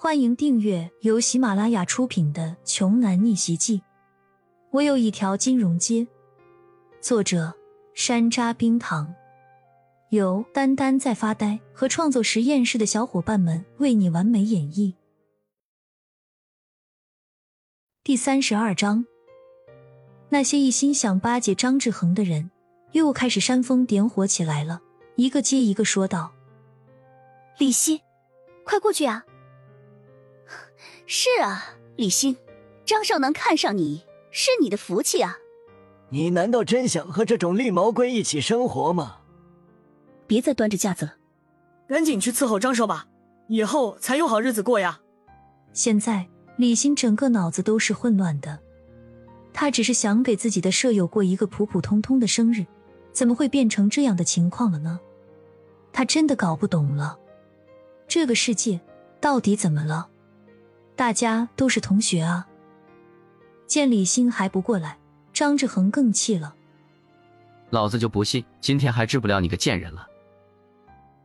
欢迎订阅由喜马拉雅出品的《穷男逆袭记》。我有一条金融街。作者：山楂冰糖，由丹丹在发呆和创作实验室的小伙伴们为你完美演绎。第三十二章，那些一心想巴结张志恒的人又开始煽风点火起来了，一个接一个说道：“李希，快过去啊！”是啊，李欣，张少能看上你是你的福气啊！你难道真想和这种绿毛龟一起生活吗？别再端着架子了，赶紧去伺候张少吧，以后才有好日子过呀！现在李欣整个脑子都是混乱的，他只是想给自己的舍友过一个普普通通的生日，怎么会变成这样的情况了呢？他真的搞不懂了，这个世界到底怎么了？大家都是同学啊！见李欣还不过来，张志恒更气了。老子就不信今天还治不了你个贱人了！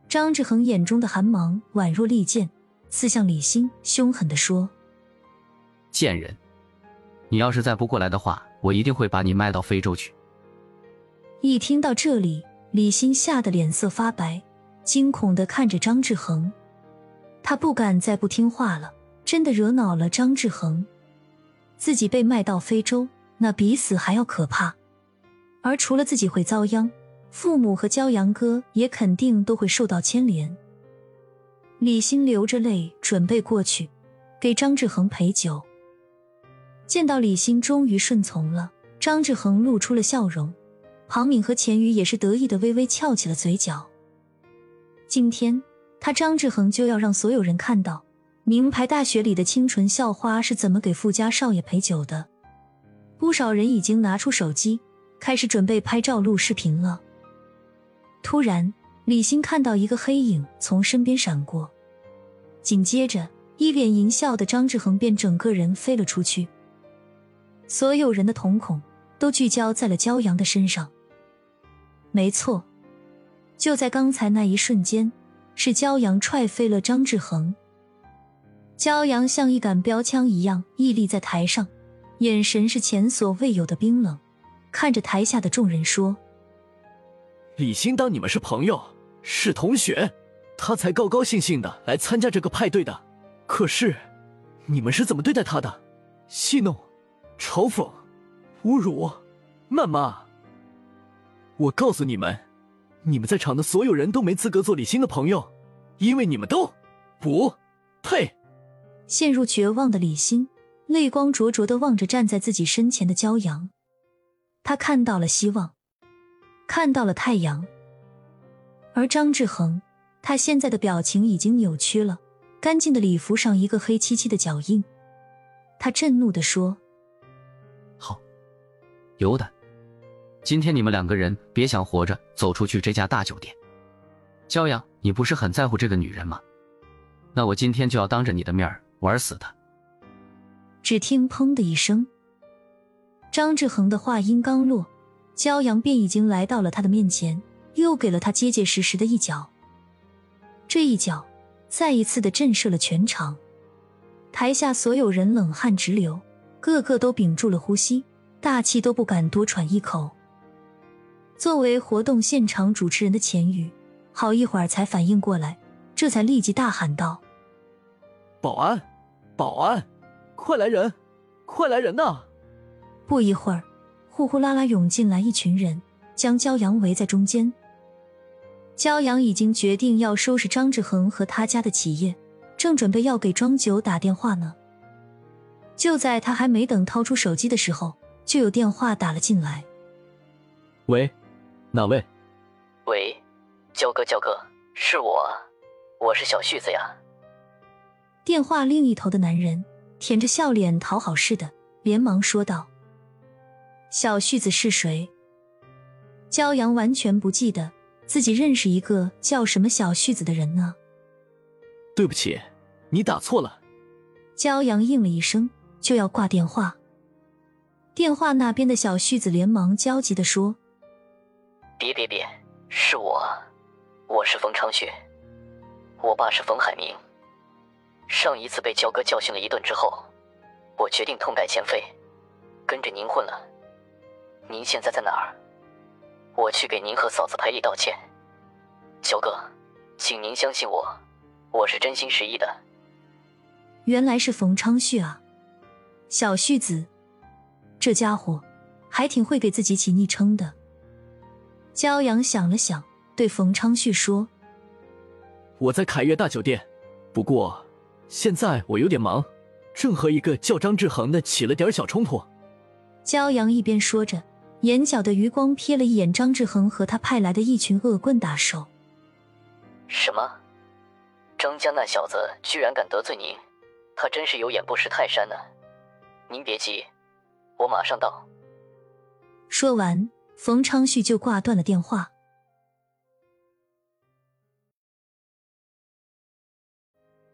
张志恒眼中的寒芒宛若利剑，刺向李欣，凶狠的说：“贱人，你要是再不过来的话，我一定会把你卖到非洲去！”一听到这里，李欣吓得脸色发白，惊恐的看着张志恒，他不敢再不听话了。真的惹恼了张志恒，自己被卖到非洲，那比死还要可怕。而除了自己会遭殃，父母和骄阳哥也肯定都会受到牵连。李欣流着泪准备过去给张志恒陪酒，见到李欣终于顺从了，张志恒露出了笑容。庞敏和钱宇也是得意的微微翘起了嘴角。今天他张志恒就要让所有人看到。名牌大学里的清纯校花是怎么给富家少爷陪酒的？不少人已经拿出手机，开始准备拍照录视频了。突然，李欣看到一个黑影从身边闪过，紧接着，一脸淫笑的张志恒便整个人飞了出去。所有人的瞳孔都聚焦在了骄阳的身上。没错，就在刚才那一瞬间，是骄阳踹飞了张志恒。骄阳像一杆标枪一样屹立在台上，眼神是前所未有的冰冷，看着台下的众人说：“李欣当你们是朋友，是同学，他才高高兴兴的来参加这个派对的。可是，你们是怎么对待他的？戏弄、嘲讽、侮辱、谩骂！我告诉你们，你们在场的所有人都没资格做李欣的朋友，因为你们都不配。”陷入绝望的李欣，泪光灼灼的望着站在自己身前的骄阳。他看到了希望，看到了太阳。而张志恒，他现在的表情已经扭曲了，干净的礼服上一个黑漆漆的脚印。他震怒的说：“好，有胆！今天你们两个人别想活着走出去这家大酒店。骄阳，你不是很在乎这个女人吗？那我今天就要当着你的面儿。”玩死他！只听“砰”的一声，张志恒的话音刚落，骄阳便已经来到了他的面前，又给了他结结实实的一脚。这一脚再一次的震慑了全场，台下所有人冷汗直流，个个都屏住了呼吸，大气都不敢多喘一口。作为活动现场主持人的钱宇，好一会儿才反应过来，这才立即大喊道：“保安！”保安，快来人，快来人呐！不一会儿，呼呼啦啦涌进来一群人，将骄阳围在中间。骄阳已经决定要收拾张志恒和他家的企业，正准备要给庄九打电话呢。就在他还没等掏出手机的时候，就有电话打了进来。喂，哪位？喂，焦哥，焦哥，是我，我是小旭子呀。电话另一头的男人舔着笑脸讨好似的，连忙说道：“小旭子是谁？”骄阳完全不记得自己认识一个叫什么小旭子的人呢。对不起，你打错了。骄阳应了一声，就要挂电话。电话那边的小旭子连忙焦急的说：“别别别，是我，我是冯昌雪，我爸是冯海明。”上一次被焦哥教训了一顿之后，我决定痛改前非，跟着您混了。您现在在哪儿？我去给您和嫂子赔礼道歉。焦哥，请您相信我，我是真心实意的。原来是冯昌旭啊，小旭子，这家伙还挺会给自己起昵称的。骄阳想了想，对冯昌旭说：“我在凯悦大酒店，不过现在我有点忙，正和一个叫张志恒的起了点小冲突。”骄阳一边说着，眼角的余光瞥了一眼张志恒和他派来的一群恶棍打手。什么？张家那小子居然敢得罪您，他真是有眼不识泰山呢！您别急，我马上到。说完，冯昌旭就挂断了电话。